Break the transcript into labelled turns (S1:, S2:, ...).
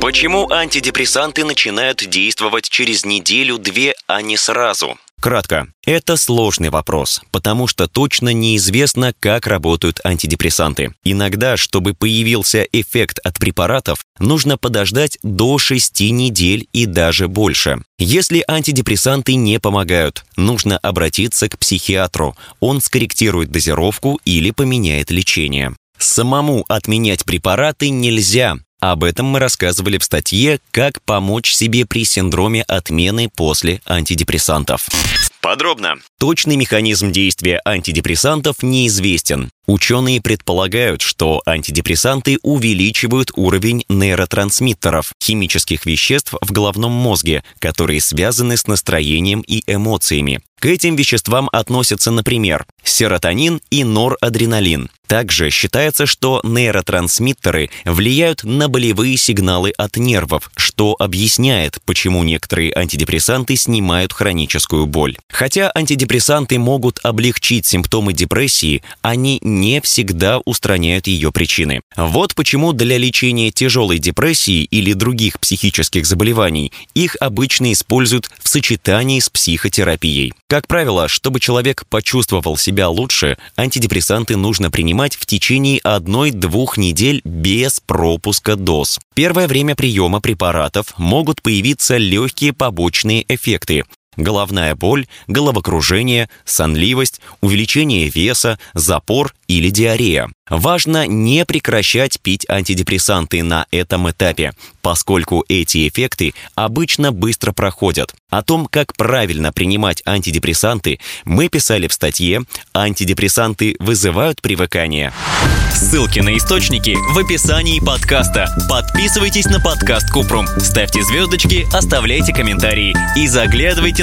S1: Почему антидепрессанты начинают действовать через неделю-две, а не сразу? Кратко, это сложный вопрос, потому что точно неизвестно, как работают антидепрессанты. Иногда, чтобы появился эффект от препаратов, нужно подождать до 6 недель и даже больше. Если антидепрессанты не помогают, нужно обратиться к психиатру. Он скорректирует дозировку или поменяет лечение. Самому отменять препараты нельзя, об этом мы рассказывали в статье «Как помочь себе при синдроме отмены после антидепрессантов». Подробно. Точный механизм действия антидепрессантов неизвестен. Ученые предполагают, что антидепрессанты увеличивают уровень нейротрансмиттеров, химических веществ в головном мозге, которые связаны с настроением и эмоциями. К этим веществам относятся, например, серотонин и норадреналин. Также считается, что нейротрансмиттеры влияют на болевые сигналы от нервов, что объясняет, почему некоторые антидепрессанты снимают хроническую боль. Хотя антидепрессанты могут облегчить симптомы депрессии, они не всегда устраняют ее причины. Вот почему для лечения тяжелой депрессии или других психических заболеваний их обычно используют в сочетании с психотерапией. Как правило, чтобы человек почувствовал себя лучше, антидепрессанты нужно принимать в течение одной-двух недель без пропуска доз. Первое время приема препаратов могут появиться легкие побочные эффекты, головная боль, головокружение, сонливость, увеличение веса, запор или диарея. Важно не прекращать пить антидепрессанты на этом этапе, поскольку эти эффекты обычно быстро проходят. О том, как правильно принимать антидепрессанты, мы писали в статье «Антидепрессанты вызывают привыкание».
S2: Ссылки на источники в описании подкаста. Подписывайтесь на подкаст Купрум, ставьте звездочки, оставляйте комментарии и заглядывайте